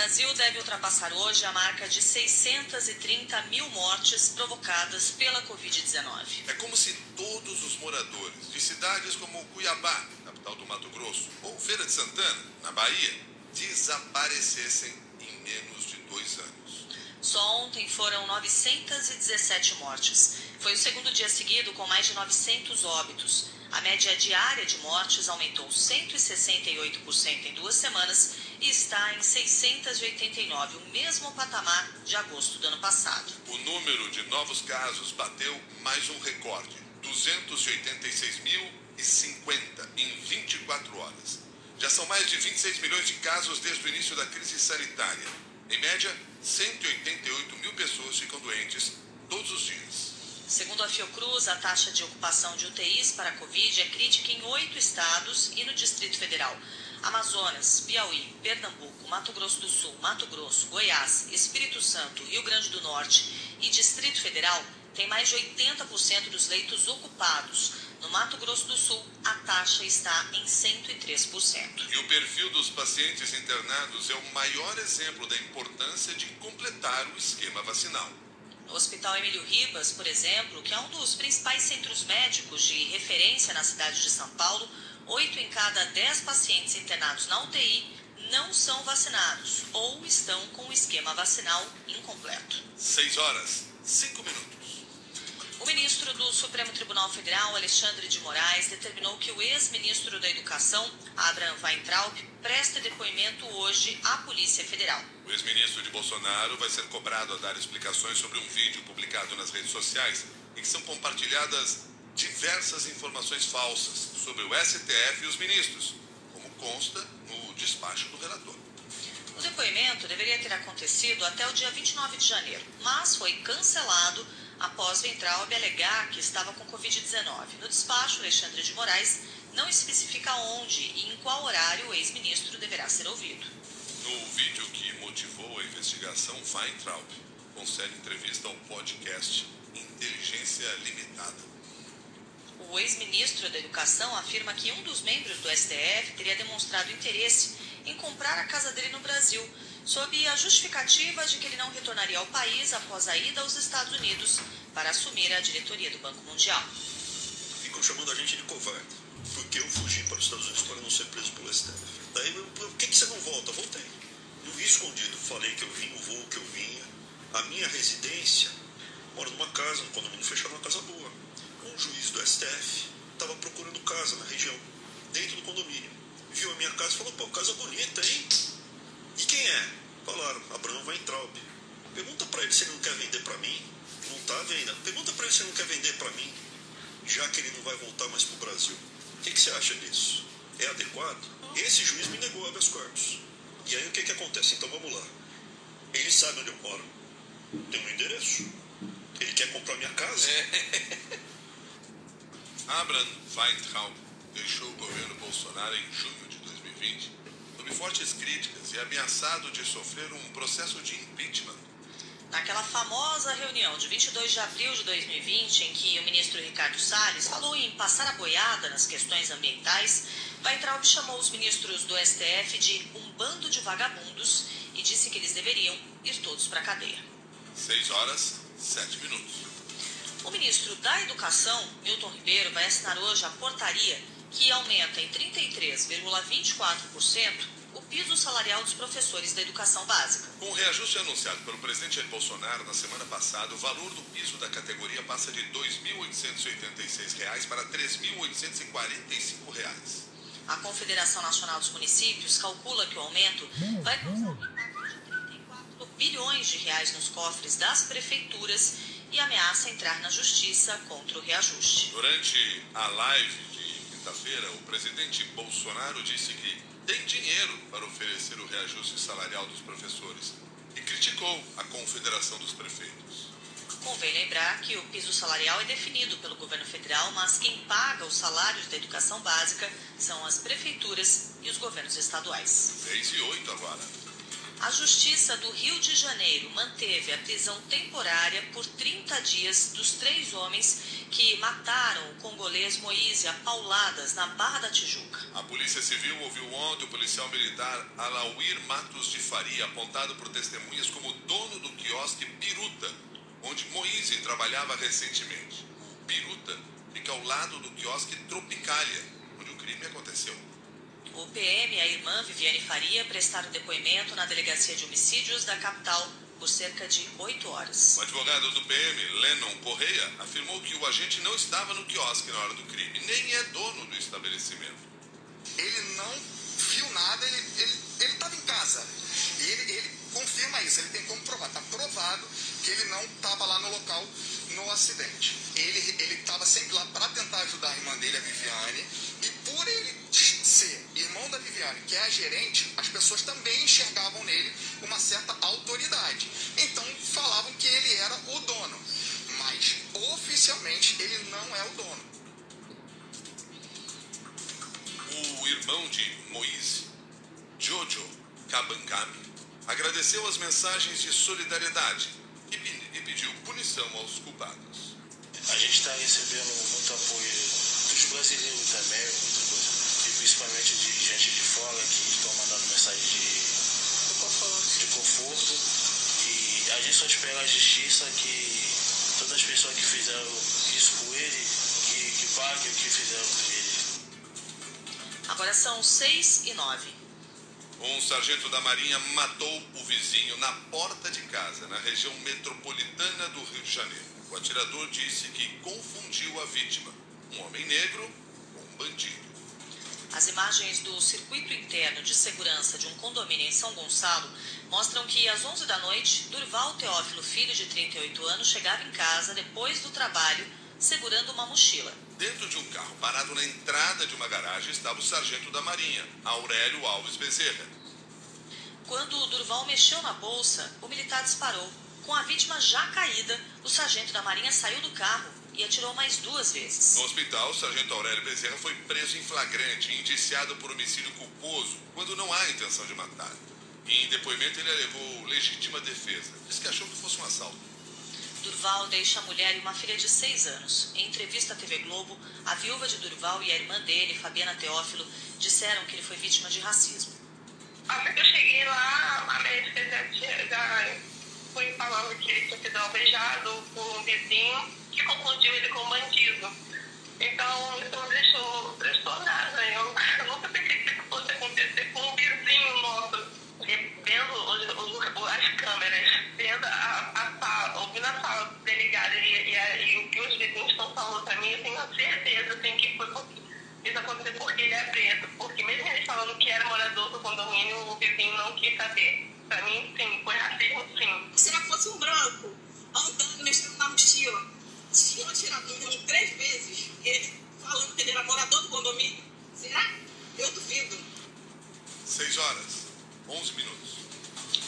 Brasil deve ultrapassar hoje a marca de 630 mil mortes provocadas pela Covid-19. É como se todos os moradores de cidades como Cuiabá, capital do Mato Grosso, ou Feira de Santana, na Bahia, desaparecessem em menos de dois anos. Só ontem foram 917 mortes. Foi o segundo dia seguido com mais de 900 óbitos. A média diária de mortes aumentou 168% em duas semanas está em 689, o mesmo patamar de agosto do ano passado. O número de novos casos bateu mais um recorde: 286.050 em 24 horas. Já são mais de 26 milhões de casos desde o início da crise sanitária. Em média, 188 mil pessoas ficam doentes todos os dias. Segundo a Fiocruz, a taxa de ocupação de UTIs para a Covid é crítica em oito estados e no Distrito Federal. Amazonas, Piauí, Pernambuco, Mato Grosso do Sul, Mato Grosso, Goiás, Espírito Santo, Rio Grande do Norte e Distrito Federal têm mais de 80% dos leitos ocupados. No Mato Grosso do Sul, a taxa está em 103%. E o perfil dos pacientes internados é o maior exemplo da importância de completar o esquema vacinal. No Hospital Emílio Ribas, por exemplo, que é um dos principais centros médicos de referência na cidade de São Paulo, oito em cada dez pacientes internados na UTI não são vacinados ou estão com o esquema vacinal incompleto. Seis horas, cinco minutos. O ministro do Supremo Tribunal Federal, Alexandre de Moraes, determinou que o ex-ministro da Educação, Abraham Weintraub, preste depoimento hoje à Polícia Federal. O ex-ministro de Bolsonaro vai ser cobrado a dar explicações sobre um vídeo publicado nas redes sociais em que são compartilhadas diversas informações falsas sobre o STF e os ministros, como consta no despacho do relator. O depoimento deveria ter acontecido até o dia 29 de janeiro, mas foi cancelado após Ventralbe alegar que estava com Covid-19. No despacho, Alexandre de Moraes não especifica onde e em qual horário o ex-ministro deverá ser ouvido. No vídeo que motivou a investigação, Weintraub concede entrevista ao podcast Inteligência Limitada. O ex-ministro da Educação afirma que um dos membros do STF teria demonstrado interesse em comprar a casa dele no Brasil, sob a justificativa de que ele não retornaria ao país após a ida aos Estados Unidos para assumir a diretoria do Banco Mundial. Ficam chamando a gente de covarde, porque eu fugi para os Estados Unidos para não ser preso pelo STF. Daí, por que, você não volta? Voltei. Não vi escondido, falei que eu vim, o voo que eu vinha. A minha residência, moro numa casa, num condomínio fechado, uma casa boa. Um juiz do STF estava procurando casa na região, dentro do condomínio. Viu a minha casa e falou, pô, casa bonita, hein? E quem é? Falaram, Abraão Weintraub. Pergunta para ele se ele não quer vender para mim. Não tá à venda. Pergunta para ele se ele não quer vender para mim, já que ele não vai voltar mais pro Brasil. O que, que você acha disso? É adequado? Esse juiz me negou habeas corpus. E aí o que, que acontece? Então vamos lá. Ele sabe onde eu moro. Tem um endereço. Ele quer comprar minha casa. Abraham Weintraub deixou o governo Bolsonaro em junho de 2020 sob fortes críticas e ameaçado de sofrer um processo de impeachment. Naquela famosa reunião de 22 de abril de 2020, em que o ministro Ricardo Salles falou em passar a boiada nas questões ambientais, Weintraub chamou os ministros do STF de um bando de vagabundos e disse que eles deveriam ir todos para a cadeia. Seis horas, sete minutos. O ministro da Educação, Milton Ribeiro, vai assinar hoje a portaria que aumenta em 33,24% o piso salarial dos professores da educação básica. Com o reajuste anunciado pelo presidente Jair Bolsonaro na semana passada, o valor do piso da categoria passa de R$ 2.886 para R$ 3.845. A Confederação Nacional dos Municípios calcula que o aumento vai causar um impacto de 34 bilhões de reais nos cofres das prefeituras e ameaça entrar na justiça contra o reajuste. Durante a live de quinta-feira, o presidente Bolsonaro disse que tem dinheiro para oferecer o reajuste salarial dos professores e criticou a Confederação dos Prefeitos. Convém lembrar que o piso salarial é definido pelo governo federal, mas quem paga os salários da educação básica são as prefeituras e os governos estaduais. 6 e 8 agora. A Justiça do Rio de Janeiro manteve a prisão temporária por 30 dias dos três homens que mataram o congolês Moise a pauladas na Barra da Tijuca. A Polícia Civil ouviu ontem o policial militar Alauir Matos de Faria, apontado por testemunhas como dono do quiosque Piruta, onde Moise trabalhava recentemente. Piruta fica ao lado do quiosque Tropicália, onde o crime aconteceu. O PM e a irmã Viviane Faria prestaram depoimento na Delegacia de Homicídios da capital por cerca de oito horas. O advogado do PM, Lennon Correia, afirmou que o agente não estava no quiosque na hora do crime, nem é dono do estabelecimento. Ele não viu nada, ele estava em casa. E ele, ele confirma isso, ele tem como provar. Está provado que ele não estava lá no local no acidente. Ele estava sempre lá que é a gerente, as pessoas também enxergavam nele uma certa autoridade. Então falavam que ele era o dono. Mas oficialmente ele não é o dono. O irmão de Moise, Jojo Kabangami, agradeceu as mensagens de solidariedade e, e pediu punição aos culpados. A gente está recebendo muito apoio dos brasileiros também, muita coisa, e principalmente de gente de fora que estão mandando mensagem de, de conforto. E a gente só espera a justiça que todas as pessoas que fizeram isso por ele, que, que paguem o que fizeram por ele. Agora são seis e nove. Um sargento da Marinha matou o vizinho na porta de casa, na região metropolitana do Rio de Janeiro. O atirador disse que confundiu a vítima, um homem negro, com um bandido. As imagens do circuito interno de segurança de um condomínio em São Gonçalo mostram que às 11 da noite, Durval Teófilo Filho, de 38 anos, chegava em casa depois do trabalho, segurando uma mochila. Dentro de um carro parado na entrada de uma garagem estava o sargento da Marinha, Aurélio Alves Bezerra. Quando o Durval mexeu na bolsa, o militar disparou. Com a vítima já caída, o sargento da Marinha saiu do carro e atirou mais duas vezes. No hospital, o sargento Aurélio Bezerra foi preso em flagrante e indiciado por homicídio culposo, quando não há intenção de matar. E em depoimento ele alegou legítima defesa. Disse que achou que fosse um assalto. Durval deixa a mulher e uma filha de seis anos. Em entrevista à TV Globo, a viúva de Durval e a irmã dele, Fabiana Teófilo, disseram que ele foi vítima de racismo. Assim que eu cheguei lá, a médica já, já foi falando que ele tinha sido alvejado por um vizinho que confundiu ele com bandido. Então, isso não deixou transtornada. Eu, eu nunca pensei que isso fosse acontecer com um vizinho nosso. Vendo os, os, as câmeras, vendo a, a sala, ouvindo a sala delegada e, e, e, o que os vizinhos estão falando para mim, eu tenho certeza assim, que foi isso aconteceu porque ele é preto. Porque mesmo ele falando que era morador do condomínio, o vizinho não quis saber. Para mim, sim, foi racismo, sim. Se ela fosse um branco, andando, mexendo na mochila, tinha atirado no menino três vezes, ele falando que ele era morador do condomínio, será? Eu duvido. Seis horas, onze minutos.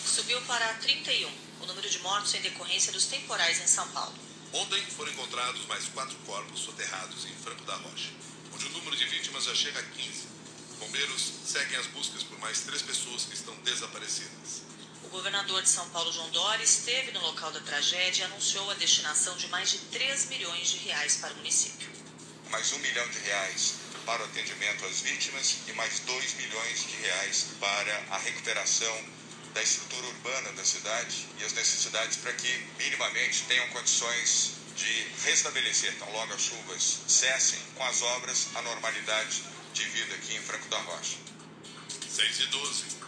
Subiu para 31 o número de mortos em decorrência dos temporais em São Paulo. Ontem foram encontrados mais quatro corpos soterrados em Franco da Rocha, onde o número de vítimas já chega a 15. Bombeiros seguem as buscas por mais três pessoas que estão desaparecidas. O governador de São Paulo, João Dória, esteve no local da tragédia e anunciou a destinação de mais de 3 milhões de reais para o município. Mais um milhão de reais para o atendimento às vítimas e mais 2 milhões de reais para a recuperação da estrutura urbana da cidade e as necessidades para que minimamente tenham condições de restabelecer, tão logo as chuvas cessem com as obras, a normalidade de vida aqui em Franco da Rocha. 6 e 12.